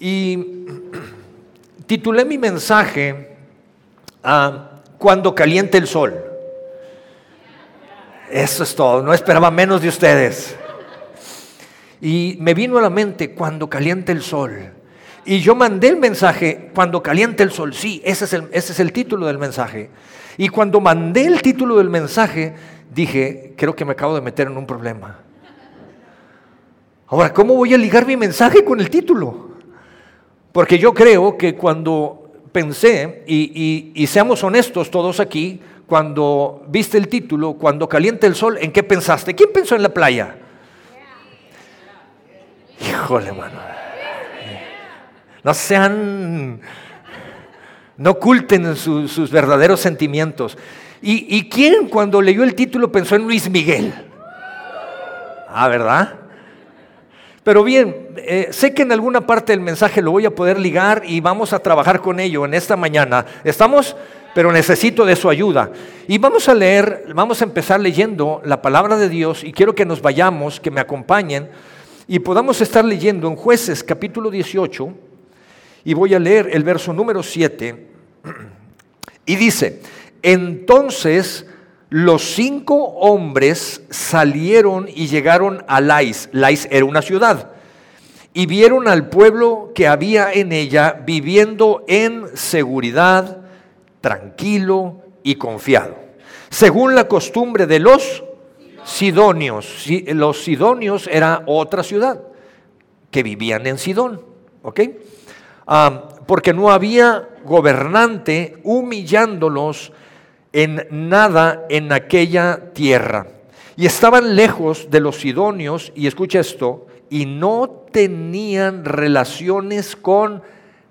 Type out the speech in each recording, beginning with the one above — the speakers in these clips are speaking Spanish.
Y titulé mi mensaje a Cuando caliente el sol. Eso es todo, no esperaba menos de ustedes. Y me vino a la mente cuando caliente el sol. Y yo mandé el mensaje cuando caliente el sol. Sí, ese es el, ese es el título del mensaje. Y cuando mandé el título del mensaje, dije, creo que me acabo de meter en un problema. Ahora, ¿cómo voy a ligar mi mensaje con el título? Porque yo creo que cuando pensé, y, y seamos honestos todos aquí, cuando viste el título, cuando caliente el sol, ¿en qué pensaste? ¿Quién pensó en la playa? Híjole, mano. No sean, no oculten sus verdaderos sentimientos. ¿Y, quién cuando leyó el título pensó en Luis Miguel? Ah, ¿verdad? Pero bien, eh, sé que en alguna parte del mensaje lo voy a poder ligar y vamos a trabajar con ello en esta mañana. ¿Estamos? Pero necesito de su ayuda. Y vamos a leer, vamos a empezar leyendo la palabra de Dios y quiero que nos vayamos, que me acompañen y podamos estar leyendo en jueces capítulo 18 y voy a leer el verso número 7 y dice, entonces los cinco hombres salieron y llegaron a Lais. Lais era una ciudad. Y vieron al pueblo que había en ella viviendo en seguridad, tranquilo y confiado. Según la costumbre de los sidonios. Los sidonios era otra ciudad que vivían en Sidón. ¿Ok? Ah, porque no había gobernante humillándolos en nada en aquella tierra. Y estaban lejos de los sidonios, y escucha esto, y no tenían relaciones con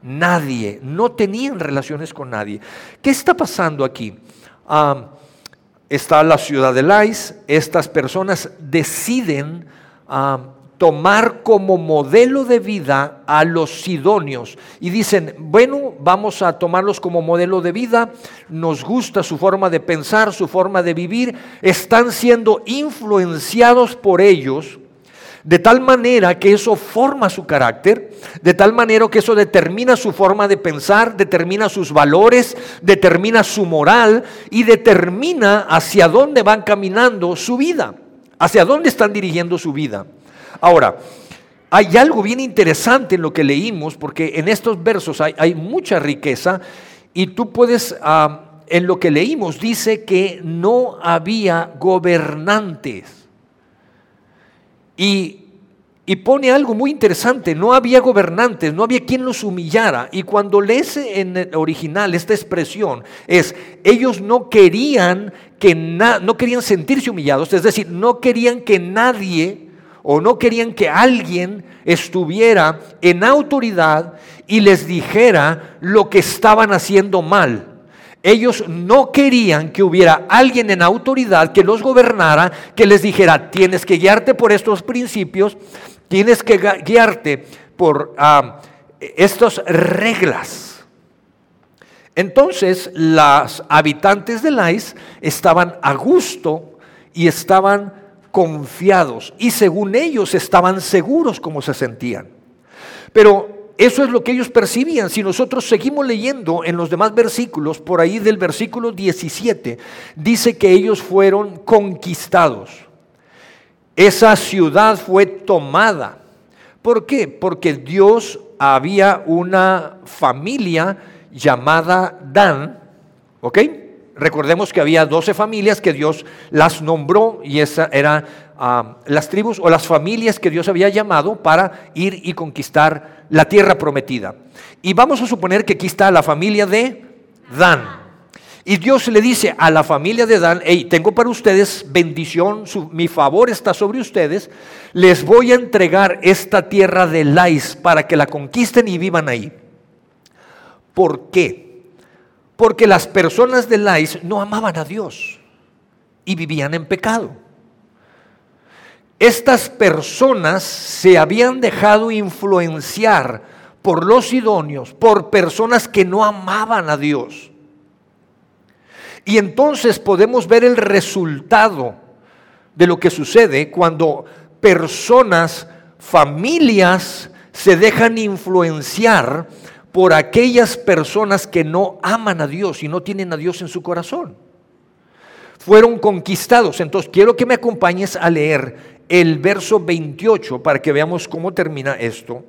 nadie, no tenían relaciones con nadie. ¿Qué está pasando aquí? Ah, está la ciudad de Lais, estas personas deciden ah, tomar como modelo de vida a los sidonios. Y dicen, bueno, vamos a tomarlos como modelo de vida, nos gusta su forma de pensar, su forma de vivir, están siendo influenciados por ellos de tal manera que eso forma su carácter, de tal manera que eso determina su forma de pensar, determina sus valores, determina su moral y determina hacia dónde van caminando su vida, hacia dónde están dirigiendo su vida. Ahora, hay algo bien interesante en lo que leímos, porque en estos versos hay, mucha riqueza y tú puedes, ah, en lo que leímos dice que no había gobernantes. Y, pone algo muy interesante, no había gobernantes, no había quien los humillara. Y cuando lees en el original esta expresión, es, ellos no querían que no querían sentirse humillados, es decir, no querían que nadie o no querían que alguien estuviera en autoridad y les dijera lo que estaban haciendo mal. Ellos no querían que hubiera alguien en autoridad que los gobernara, que les dijera, tienes que guiarte por estos principios, tienes que guiarte por ah, estas reglas. Entonces, las habitantes de Lais estaban a gusto y estaban confiados y según ellos estaban seguros como se sentían. Pero eso es lo que ellos percibían. Si nosotros seguimos leyendo en los demás versículos, por ahí del versículo 17, dice que ellos fueron conquistados. Esa ciudad fue tomada. ¿Por qué? Porque Dios había una familia llamada Dan, ¿ok? Recordemos que había 12 familias que Dios las nombró y esas eran ah, las tribus o las familias que Dios había llamado para ir y conquistar la tierra prometida. Y vamos a suponer que aquí está la familia de Dan. Y Dios le dice a la familia de Dan, hey, tengo para ustedes bendición, mi favor está sobre ustedes, les voy a entregar esta tierra de Lais para que la conquisten y vivan ahí. ¿Por qué? Porque las personas de Lais no amaban a Dios y vivían en pecado. Estas personas se habían dejado influenciar por los idóneos, por personas que no amaban a Dios. Y entonces podemos ver el resultado de lo que sucede cuando personas, familias se dejan influenciar por aquellas personas que no aman a Dios y no tienen a Dios en su corazón. Fueron conquistados. Entonces quiero que me acompañes a leer el verso 28 para que veamos cómo termina esto.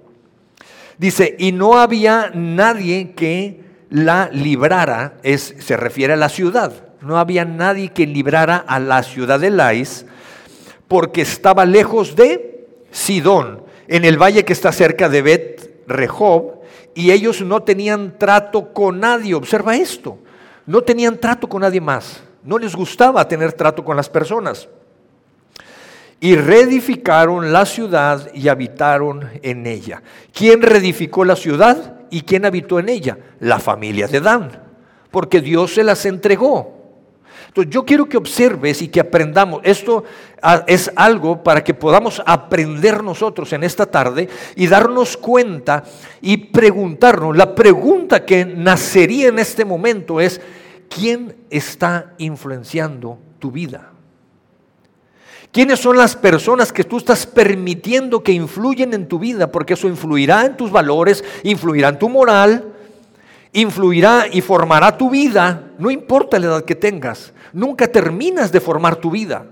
Dice, y no había nadie que la librara, es, se refiere a la ciudad, no había nadie que librara a la ciudad de Lais, porque estaba lejos de Sidón, en el valle que está cerca de Bet Rehob, y ellos no tenían trato con nadie. Observa esto, no tenían trato con nadie más, no les gustaba tener trato con las personas. Y reedificaron la ciudad y habitaron en ella. ¿Quién reedificó la ciudad y quién habitó en ella? La familia de Dan, porque Dios se las entregó. Entonces yo quiero que observes y que aprendamos. Esto ah, es algo para que podamos aprender nosotros en esta tarde y darnos cuenta y preguntarnos. La pregunta que nacería en este momento es, ¿quién está influenciando tu vida? ¿Quiénes son las personas que tú estás permitiendo que influyen en tu vida? Porque eso influirá en tus valores, influirá en tu moral, influirá y formará tu vida, no importa la edad que tengas. Nunca terminas de formar tu vida.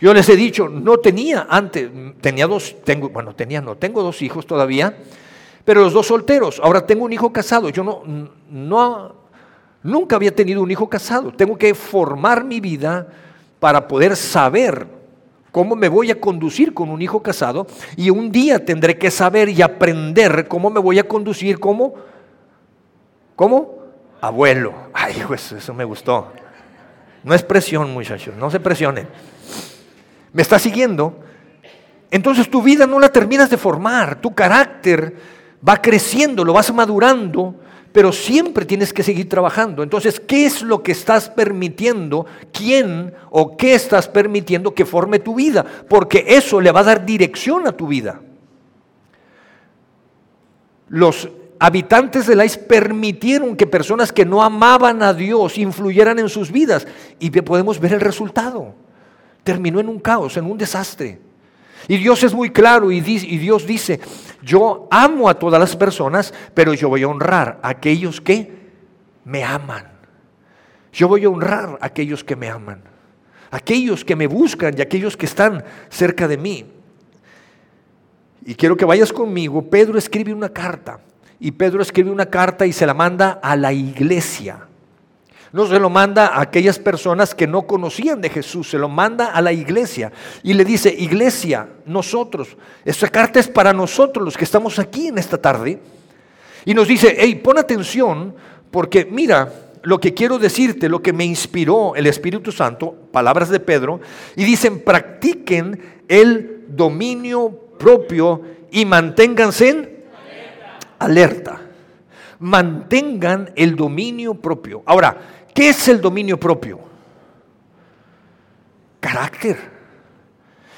Yo les he dicho, no tenía antes, tenía dos, tengo, bueno, tenía, no, tengo dos hijos todavía, pero los dos solteros. Ahora tengo un hijo casado. Yo no, no, nunca había tenido un hijo casado. Tengo que formar mi vida para poder saber cómo me voy a conducir con un hijo casado y un día tendré que saber y aprender cómo me voy a conducir como, ¿cómo? Abuelo. Ay, pues eso me gustó. No es presión, muchachos, no se presionen. ¿Me está siguiendo? Entonces tu vida no la terminas de formar, tu carácter va creciendo, lo vas madurando, pero siempre tienes que seguir trabajando. Entonces, ¿qué es lo que estás permitiendo? ¿Quién o qué estás permitiendo que forme tu vida? Porque eso le va a dar dirección a tu vida. Los habitantes de Lais permitieron que personas que no amaban a Dios influyeran en sus vidas y podemos ver el resultado. Terminó en un caos, en un desastre. Y Dios es muy claro y, Dios dice, yo amo a todas las personas, pero yo voy a honrar a aquellos que me aman. Yo voy a honrar a aquellos que me aman, aquellos que me buscan y aquellos que están cerca de mí. Y quiero que vayas conmigo. Pedro escribe una carta y Pedro escribe una carta y se la manda a la iglesia. No se lo manda a aquellas personas que no conocían de Jesús, se lo manda a la iglesia y le dice, iglesia, nosotros, esta carta es para nosotros los que estamos aquí en esta tarde. Y nos dice, hey, pon atención porque mira lo que quiero decirte, lo que me inspiró el Espíritu Santo, palabras de Pedro, y dicen, practiquen el dominio propio y manténganse en alerta. Mantengan el dominio propio. Ahora, ¿qué es el dominio propio? Carácter.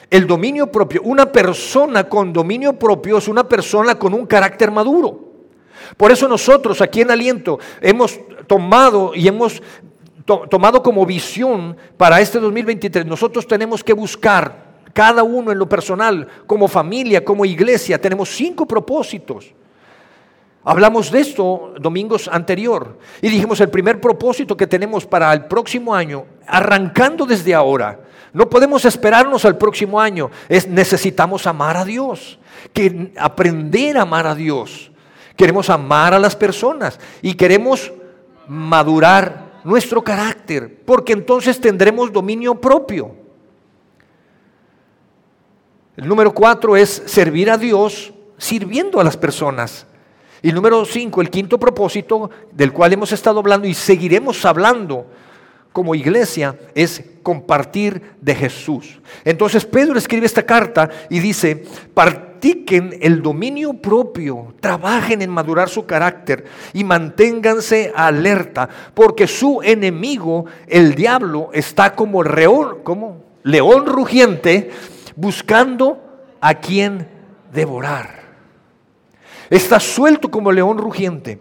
El dominio propio, una persona con dominio propio es una persona con un carácter maduro. Por eso nosotros aquí en Aliento hemos tomado y hemos tomado como visión para este 2023, nosotros tenemos que buscar cada uno en lo personal, como familia, como iglesia, tenemos cinco propósitos. Hablamos de esto domingos anterior y dijimos el primer propósito que tenemos para el próximo año, arrancando desde ahora, no podemos esperarnos al próximo año, es necesitamos amar a Dios, que aprender a amar a Dios. Queremos amar a las personas y queremos madurar nuestro carácter, porque entonces tendremos dominio propio. El número cuatro es servir a Dios sirviendo a las personas. Y número cinco, el quinto propósito del cual hemos estado hablando y seguiremos hablando como iglesia es compartir de Jesús. Entonces Pedro escribe esta carta y dice, practiquen el dominio propio, trabajen en madurar su carácter y manténganse alerta, porque su enemigo, el diablo, está como como león rugiente buscando a quien devorar. Está suelto como león rugiente.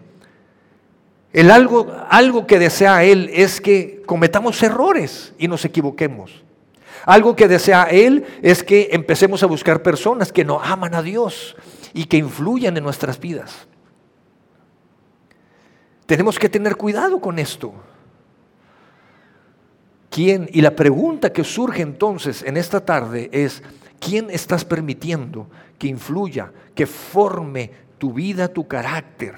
El algo, algo que desea Él es que cometamos errores y nos equivoquemos. Algo que desea Él es que empecemos a buscar personas que no aman a Dios y que influyan en nuestras vidas. Tenemos que tener cuidado con esto. ¿Quién? Y la pregunta que surge entonces en esta tarde es, ¿quién estás permitiendo que influya, que forme tu vida, tu carácter?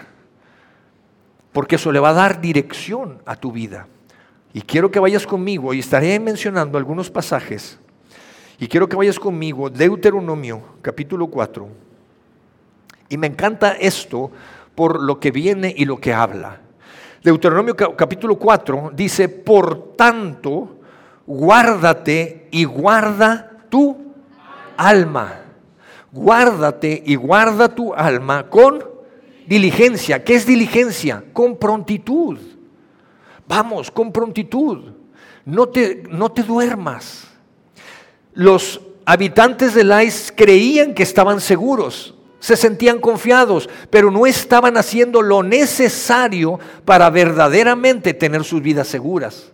Porque eso le va a dar dirección a tu vida. Y quiero que vayas conmigo, y estaré mencionando algunos pasajes, y quiero que vayas conmigo, Deuteronomio capítulo 4. Y me encanta esto por lo que viene y lo que habla. Deuteronomio capítulo 4 dice, por tanto, guárdate y guarda tu alma. Guárdate y guarda tu alma con diligencia. ¿Qué es diligencia? Con prontitud. Vamos, con prontitud. No te, no te duermas. Los habitantes de Lais creían que estaban seguros, se sentían confiados, pero no estaban haciendo lo necesario para verdaderamente tener sus vidas seguras.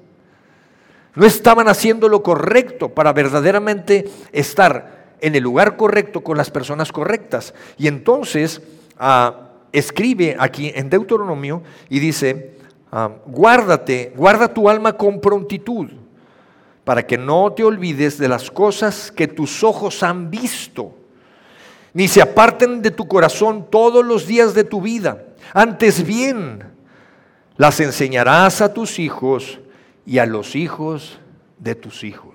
No estaban haciendo lo correcto para verdaderamente estar en el lugar correcto con las personas correctas. Y entonces ah, escribe aquí en Deuteronomio y dice, Ah, guárdate, guarda tu alma con prontitud, para que no te olvides de las cosas que tus ojos han visto, ni se aparten de tu corazón todos los días de tu vida. Antes bien, las enseñarás a tus hijos y a los hijos de tus hijos.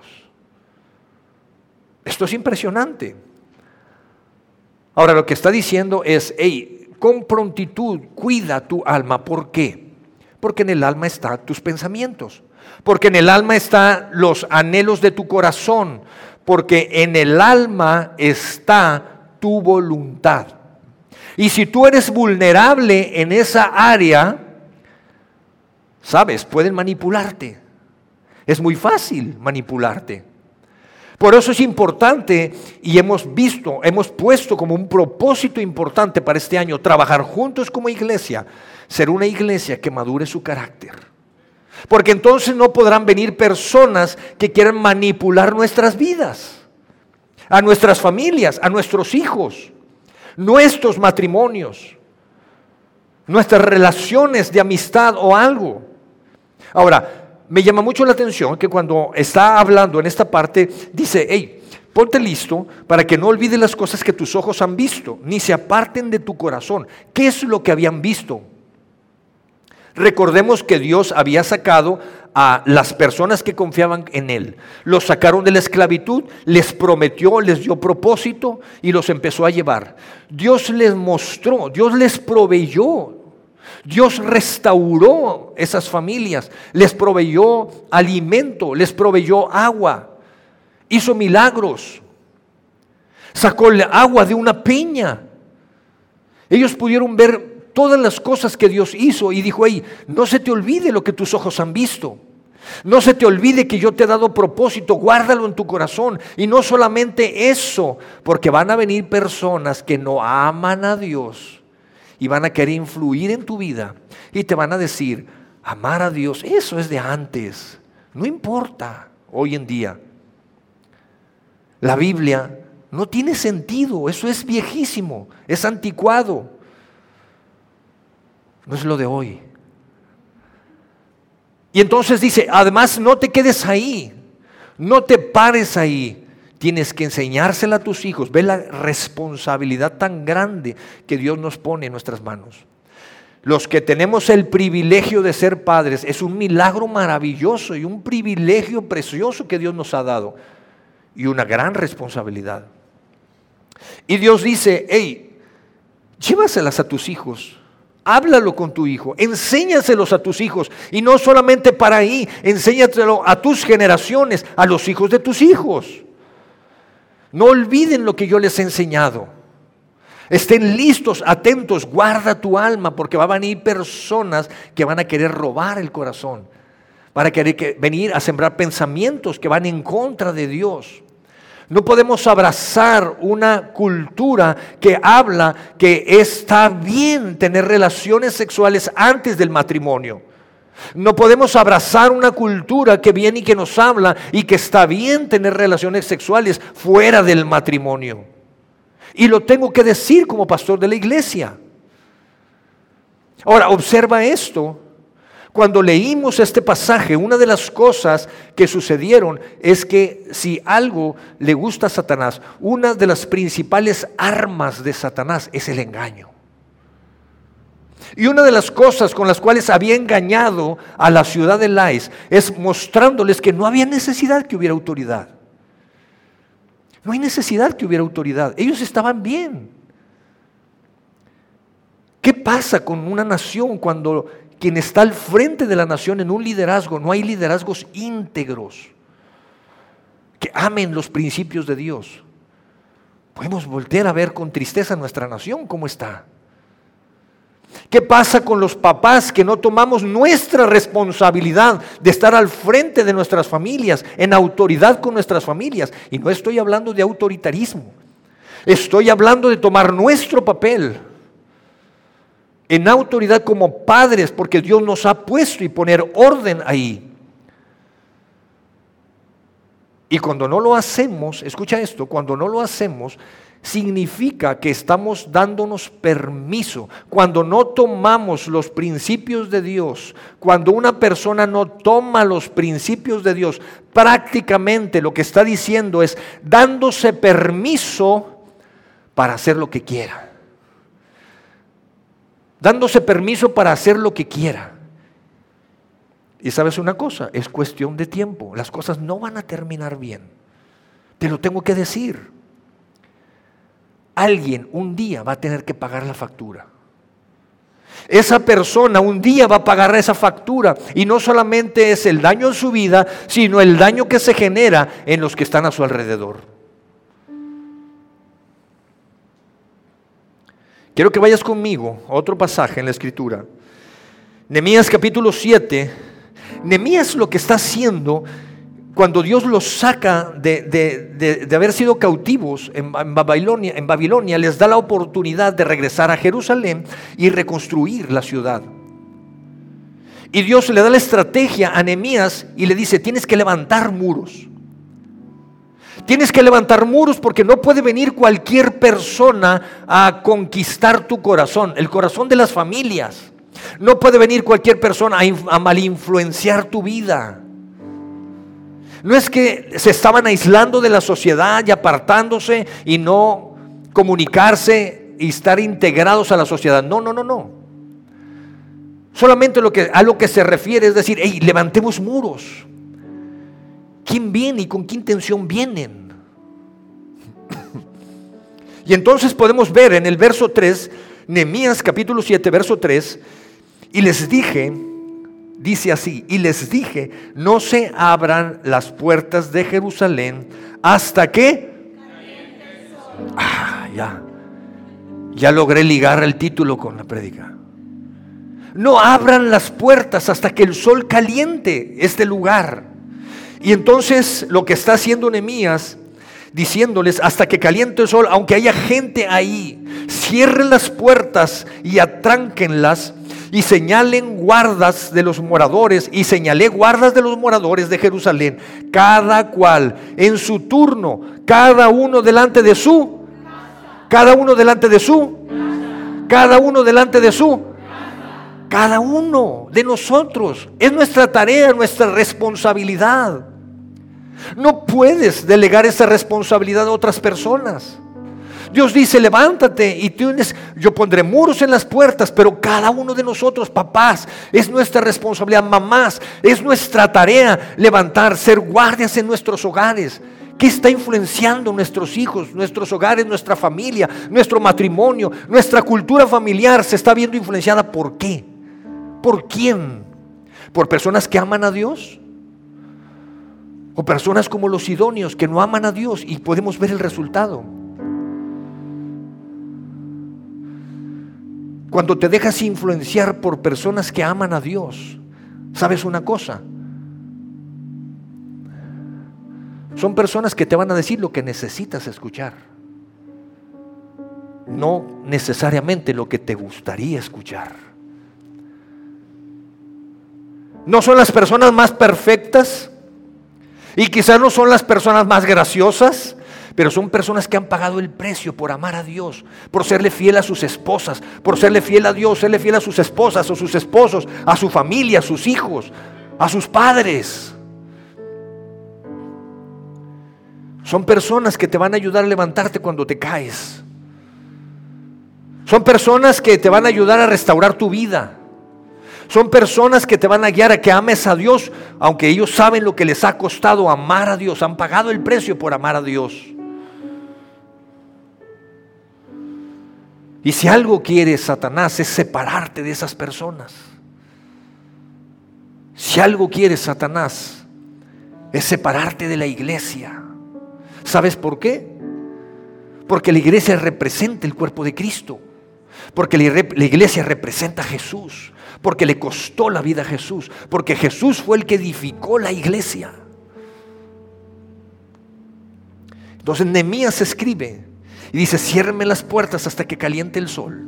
Esto es impresionante. Ahora lo que está diciendo es, hey, con prontitud cuida tu alma. ¿Por qué? Porque en el alma están tus pensamientos. Porque en el alma están los anhelos de tu corazón. Porque en el alma está tu voluntad. Y si tú eres vulnerable en esa área, sabes, pueden manipularte. Es muy fácil manipularte. Por eso es importante y hemos visto, hemos puesto como un propósito importante para este año trabajar juntos como iglesia ser una iglesia que madure su carácter. Porque entonces no podrán venir personas que quieran manipular nuestras vidas, a nuestras familias, a nuestros hijos, nuestros matrimonios, nuestras relaciones de amistad o algo. Ahora, me llama mucho la atención que cuando está hablando en esta parte, dice, hey, ponte listo para que no olvides las cosas que tus ojos han visto, ni se aparten de tu corazón. ¿Qué es lo que habían visto? Recordemos que Dios había sacado a las personas que confiaban en Él. Los sacaron de la esclavitud, les prometió, les dio propósito y los empezó a llevar. Dios les mostró, Dios les proveyó, Dios restauró esas familias, les proveyó alimento, les proveyó agua, hizo milagros, sacó agua de una peña. Ellos pudieron ver todas las cosas que Dios hizo y dijo, ahí, no se te olvide lo que tus ojos han visto. No se te olvide que yo te he dado propósito, guárdalo en tu corazón. Y no solamente eso, porque van a venir personas que no aman a Dios y van a querer influir en tu vida y te van a decir, amar a Dios, eso es de antes, no importa hoy en día. La Biblia no tiene sentido, eso es viejísimo, es anticuado no es lo de hoy. Y entonces dice, además no te quedes ahí, no te pares ahí, tienes que enseñársela a tus hijos. Ve la responsabilidad tan grande que Dios nos pone en nuestras manos. Los que tenemos el privilegio de ser padres, es un milagro maravilloso y un privilegio precioso que Dios nos ha dado y una gran responsabilidad. Y Dios dice, hey, llévaselas a tus hijos háblalo con tu hijo, enséñaselos a tus hijos. Y no solamente para ahí, enséñaselo a tus generaciones, a los hijos de tus hijos. No olviden lo que yo les he enseñado. Estén listos, atentos, guarda tu alma, porque van a venir personas que van a querer robar el corazón, van a querer venir a sembrar pensamientos que van en contra de Dios. No podemos abrazar una cultura que habla que está bien tener relaciones sexuales antes del matrimonio. No podemos abrazar una cultura que viene y que nos habla y que está bien tener relaciones sexuales fuera del matrimonio. Y lo tengo que decir como pastor de la iglesia. Ahora, observa esto. Cuando leímos este pasaje, una de las cosas que sucedieron es que si algo le gusta a Satanás, una de las principales armas de Satanás es el engaño. Y una de las cosas con las cuales había engañado a la ciudad de Lais es mostrándoles que no había necesidad que hubiera autoridad. No hay necesidad que hubiera autoridad. Ellos estaban bien. ¿Qué pasa con una nación cuando quien está al frente de la nación en un liderazgo no hay liderazgos íntegros que amen los principios de Dios? Podemos voltear a ver con tristeza nuestra nación cómo está. ¿Qué pasa con los papás que no tomamos nuestra responsabilidad de estar al frente de nuestras familias, en autoridad con nuestras familias? Y no estoy hablando de autoritarismo, estoy hablando de tomar nuestro papel en autoridad como padres, porque Dios nos ha puesto y poner orden ahí. Y cuando no lo hacemos, escucha esto, cuando no lo hacemos, significa que estamos dándonos permiso. Cuando no tomamos los principios de Dios, cuando una persona no toma los principios de Dios, prácticamente lo que está diciendo es dándose permiso para hacer lo que quiera. Dándose permiso para hacer lo que quiera. Y sabes una cosa, es cuestión de tiempo. Las cosas no van a terminar bien. Te lo tengo que decir alguien un día va a tener que pagar la factura. Esa persona un día va a pagar esa factura y no solamente es el daño en su vida, sino el daño que se genera en los que están a su alrededor. Quiero que vayas conmigo a otro pasaje en la escritura. Nemías capítulo 7. Nemías lo que está haciendo cuando Dios los saca de, haber sido cautivos en, Babilonia, en Babilonia, les da la oportunidad de regresar a Jerusalén y reconstruir la ciudad. Y Dios le da la estrategia a Nehemías y le dice, tienes que levantar muros. Tienes que levantar muros porque no puede venir cualquier persona a conquistar tu corazón, el corazón de las familias. No puede venir cualquier persona a, a malinfluenciar tu vida. No es que se estaban aislando de la sociedad y apartándose y no comunicarse y estar integrados a la sociedad. No, no, no, no. Solamente lo que, a lo que se refiere es decir, hey, levantemos muros. ¿Quién viene y con qué intención vienen? y entonces podemos ver en el verso 3, Nehemías capítulo 7, verso 3, y les dije, dice así, y les dije, no se abran las puertas de Jerusalén hasta que... Ah, ya, ya logré ligar el título con la prédica. No abran las puertas hasta que el sol caliente este lugar. Y entonces lo que está haciendo Nehemías diciéndoles hasta que caliente el sol, aunque haya gente ahí, cierren las puertas y atránquenlas y señalen guardas de los moradores, y señalé guardas de los moradores de Jerusalén, cada cual en su turno, cada uno delante de su, cada uno delante de su, cada uno delante de su, cada uno de nosotros. Es nuestra tarea, nuestra responsabilidad. No puedes delegar esa responsabilidad a otras personas. Dios dice, levántate y tienes, yo pondré muros en las puertas, pero cada uno de nosotros, papás, es nuestra responsabilidad, mamás, es nuestra tarea levantar, ser guardias en nuestros hogares. ¿Qué está influenciando nuestros hijos, nuestros hogares, nuestra familia, nuestro matrimonio, nuestra cultura familiar? Se está viendo influenciada por qué? ¿Por quién? ¿Por personas que aman a Dios? ¿O personas como los idóneos que no aman a Dios y podemos ver el resultado? Cuando te dejas influenciar por personas que aman a Dios, ¿sabes una cosa? Son personas que te van a decir lo que necesitas escuchar. No necesariamente lo que te gustaría escuchar. No son las personas más perfectas y quizás no son las personas más graciosas, pero son personas que han pagado el precio por amar a Dios, por serle fiel a sus esposas, por serle fiel a Dios, serle fiel a sus esposas o sus esposos, a su familia, a sus hijos, a sus padres. Son personas que te van a ayudar a levantarte cuando te caes. Son personas que te van a ayudar a restaurar tu vida. Son personas que te van a guiar a que ames a Dios, aunque ellos saben lo que les ha costado amar a Dios, han pagado el precio por amar a Dios. Y si algo quiere Satanás es separarte de esas personas. Si algo quiere Satanás es separarte de la iglesia. ¿Sabes por qué? Porque la iglesia representa el cuerpo de Cristo. Porque la iglesia representa a Jesús. Porque le costó la vida a Jesús. Porque Jesús fue el que edificó la iglesia. Entonces Nehemías escribe y dice, ciérreme las puertas hasta que caliente el sol.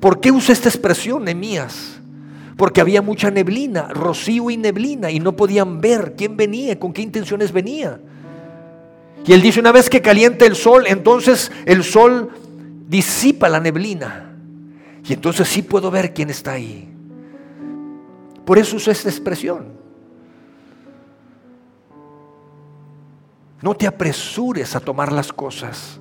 ¿Por qué usa esta expresión Nehemías? Porque había mucha neblina, rocío y neblina, y no podían ver quién venía, con qué intenciones venía. Y él dice, una vez que caliente el sol, entonces el sol disipa la neblina. Y entonces sí puedo ver quién está ahí. Por eso uso esta expresión. No te apresures a tomar las cosas.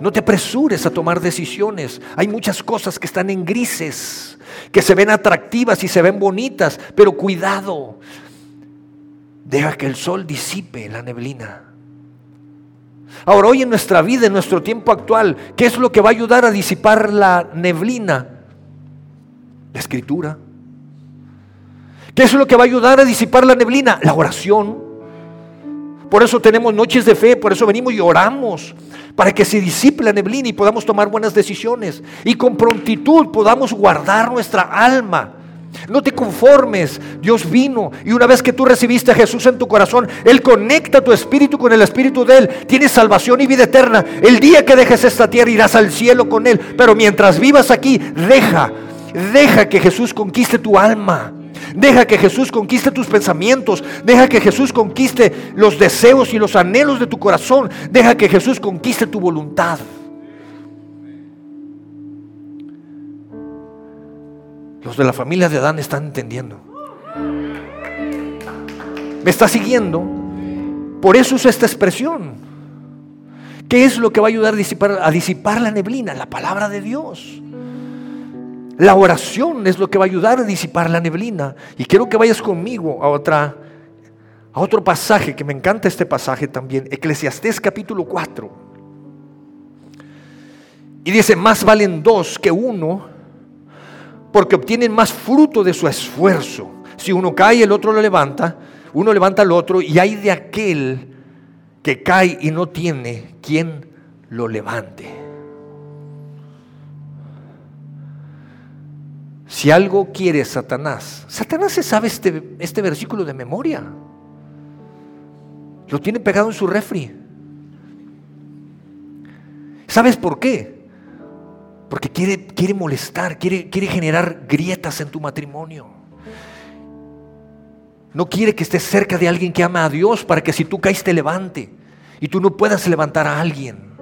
No te apresures a tomar decisiones. Hay muchas cosas que están en grises, que se ven atractivas y se ven bonitas, pero cuidado. Deja que el sol disipe la neblina. Ahora, hoy en nuestra vida, en nuestro tiempo actual, ¿qué es lo que va a ayudar a disipar la neblina? La escritura. ¿Qué es lo que va a ayudar a disipar la neblina? La oración. Por eso tenemos noches de fe, por eso venimos y oramos, para que se disipe la neblina y podamos tomar buenas decisiones y con prontitud podamos guardar nuestra alma no te conformes. Dios vino y una vez que tú recibiste a Jesús en tu corazón, Él conecta tu espíritu con el espíritu de Él. Tienes salvación y vida eterna. El día que dejes esta tierra irás al cielo con Él. Pero mientras vivas aquí, deja, deja que Jesús conquiste tu alma. Deja que Jesús conquiste tus pensamientos. Deja que Jesús conquiste los deseos y los anhelos de tu corazón. Deja que Jesús conquiste tu voluntad. Los de la familia de Adán están entendiendo. ¿Me está siguiendo? Por eso usa esta expresión. ¿Qué es lo que va a ayudar a disipar, a disipar la neblina? La palabra de Dios. La oración es lo que va a ayudar a disipar la neblina. Y quiero que vayas conmigo a otra a otro pasaje que me encanta este pasaje también, Eclesiastés capítulo 4. Y dice, más valen dos que uno porque obtienen más fruto de su esfuerzo. Si uno cae, el otro lo levanta, uno levanta al otro y hay de aquel que cae y no tiene quien lo levante. Si algo quiere Satanás, Satanás se sabe este, este versículo de memoria. Lo tiene pegado en su refri. ¿Sabes por qué? Porque quiere, quiere molestar, quiere, quiere generar grietas en tu matrimonio. No quiere que estés cerca de alguien que ama a Dios para que si tú caes te levante y tú no puedas levantar a alguien.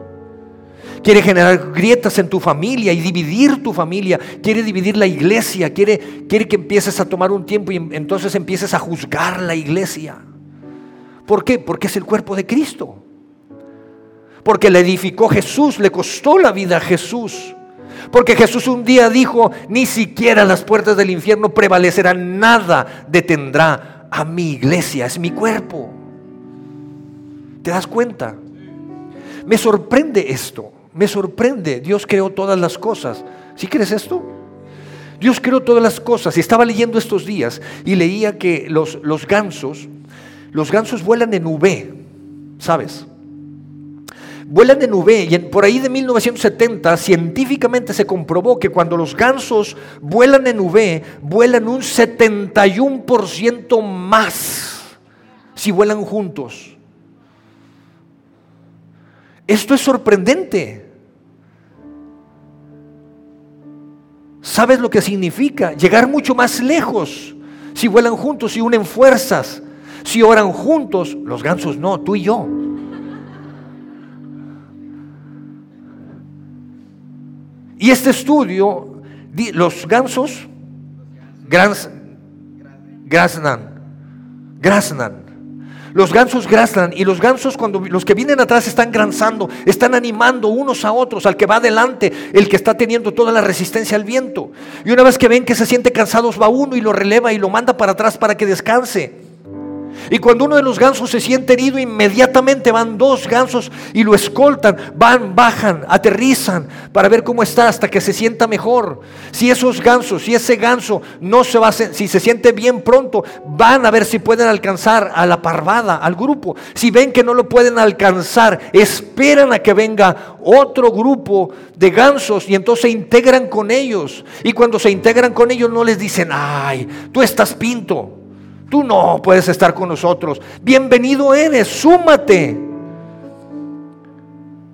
Quiere generar grietas en tu familia y dividir tu familia. Quiere dividir la iglesia. Quiere, que empieces a tomar un tiempo y entonces empieces a juzgar la iglesia. ¿Por qué? Porque es el cuerpo de Cristo. Porque la edificó Jesús, le costó la vida a Jesús. Porque Jesús un día dijo, ni siquiera las puertas del infierno prevalecerán, nada detendrá a mi iglesia, es mi cuerpo. ¿Te das cuenta? Me sorprende esto, me sorprende. Dios creó todas las cosas. ¿Sí crees esto? Dios creó todas las cosas. Y estaba leyendo estos días y leía que los, los gansos, los gansos vuelan en V, ¿sabes? vuelan en V y por ahí de 1970 científicamente se comprobó que cuando los gansos vuelan en V, vuelan un 71% más si vuelan juntos. Esto es sorprendente. ¿Sabes lo que significa? Llegar mucho más lejos. Si vuelan juntos, si unen fuerzas, si oran juntos, los gansos no, tú y yo. Y este estudio, los gansos, Grasnan, Grasnan, los gansos grasnan y los gansos cuando los que vienen atrás están granzando, están animando unos a otros, al que va adelante, el que está teniendo toda la resistencia al viento. Y una vez que ven que se siente cansados va uno y lo releva y lo manda para atrás para que descanse. Y cuando uno de los gansos se siente herido, inmediatamente van dos gansos y lo escoltan, van, bajan, aterrizan para ver cómo está hasta que se sienta mejor. Si esos gansos, si ese ganso no se va a, si se siente bien pronto, van a ver si pueden alcanzar a la parvada, al grupo. Si ven que no lo pueden alcanzar, esperan a que venga otro grupo de gansos y entonces se integran con ellos. Y cuando se integran con ellos no les dicen, ay, tú estás pinto. Tú no puedes estar con nosotros. Bienvenido eres, súmate.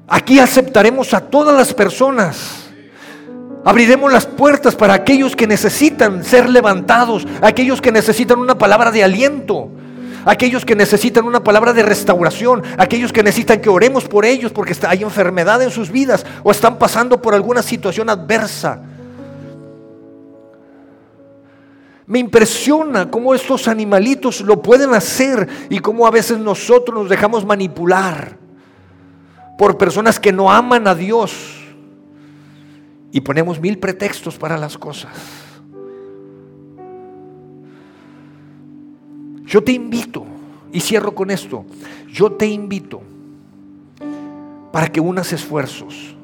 Aquí aceptaremos a todas las personas. Abriremos las puertas para aquellos que necesitan ser levantados, aquellos que necesitan una palabra de aliento, aquellos que necesitan una palabra de restauración, aquellos que necesitan que oremos por ellos porque hay enfermedad en sus vidas o están pasando por alguna situación adversa. Me impresiona cómo estos animalitos lo pueden hacer y cómo a veces nosotros nos dejamos manipular por personas que no aman a Dios y ponemos mil pretextos para las cosas. Yo te invito, y cierro con esto, yo te invito para que unas esfuerzos.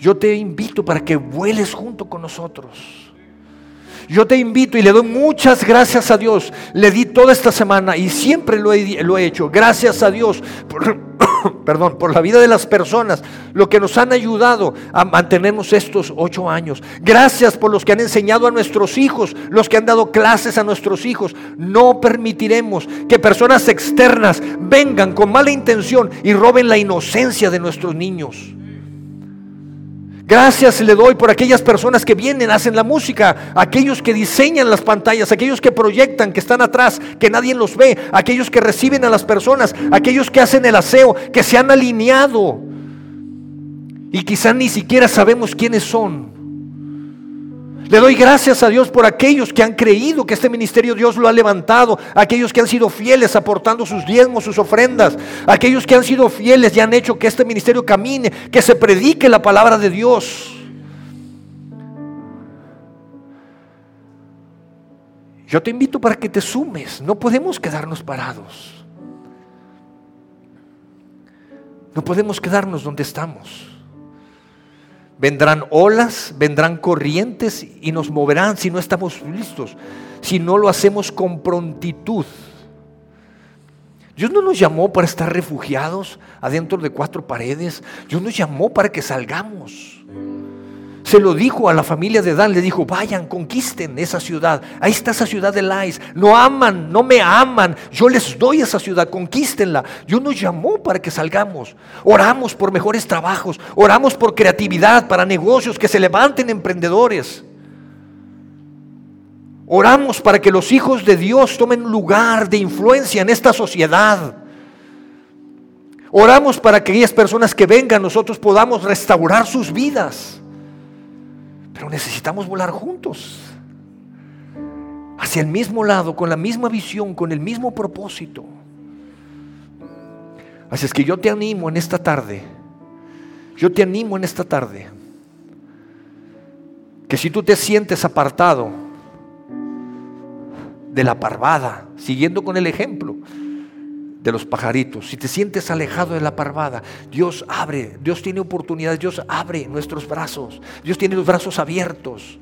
Yo te invito para que vueles junto con nosotros. Yo te invito y le doy muchas gracias a Dios. Le di toda esta semana y siempre lo he, hecho. Gracias a Dios por, perdón, por la vida de las personas, lo que nos han ayudado a mantenernos estos ocho años. Gracias por los que han enseñado a nuestros hijos, los que han dado clases a nuestros hijos. No permitiremos que personas externas vengan con mala intención y roben la inocencia de nuestros niños. Gracias le doy por aquellas personas que vienen, hacen la música, aquellos que diseñan las pantallas, aquellos que proyectan, que están atrás, que nadie los ve, aquellos que reciben a las personas, aquellos que hacen el aseo, que se han alineado y quizá ni siquiera sabemos quiénes son. Le doy gracias a Dios por aquellos que han creído que este ministerio Dios lo ha levantado, aquellos que han sido fieles aportando sus diezmos, sus ofrendas, aquellos que han sido fieles y han hecho que este ministerio camine, que se predique la palabra de Dios. Yo te invito para que te sumes, no podemos quedarnos parados. No podemos quedarnos donde estamos. Vendrán olas, vendrán corrientes y nos moverán si no estamos listos, si no lo hacemos con prontitud. Dios no nos llamó para estar refugiados adentro de cuatro paredes. Dios nos llamó para que salgamos. Se lo dijo a la familia de Dan, le dijo, vayan, conquisten esa ciudad. Ahí está esa ciudad de Lais. No aman, no me aman. Yo les doy esa ciudad, conquístenla. Dios nos llamó para que salgamos. Oramos por mejores trabajos. Oramos por creatividad, para negocios, que se levanten emprendedores. Oramos para que los hijos de Dios tomen lugar de influencia en esta sociedad. Oramos para que aquellas personas que vengan nosotros podamos restaurar sus vidas. Pero necesitamos volar juntos. Hacia el mismo lado, con la misma visión, con el mismo propósito. Así es que yo te animo en esta tarde. Yo te animo en esta tarde. Que si tú te sientes apartado de la parvada, siguiendo con el ejemplo, de los pajaritos, si te sientes alejado de la parvada, Dios abre, Dios tiene oportunidades, Dios abre nuestros brazos, Dios tiene los brazos abiertos.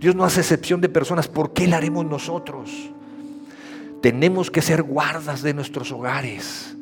Dios no hace excepción de personas, ¿por qué la haremos nosotros? Tenemos que ser guardas de nuestros hogares.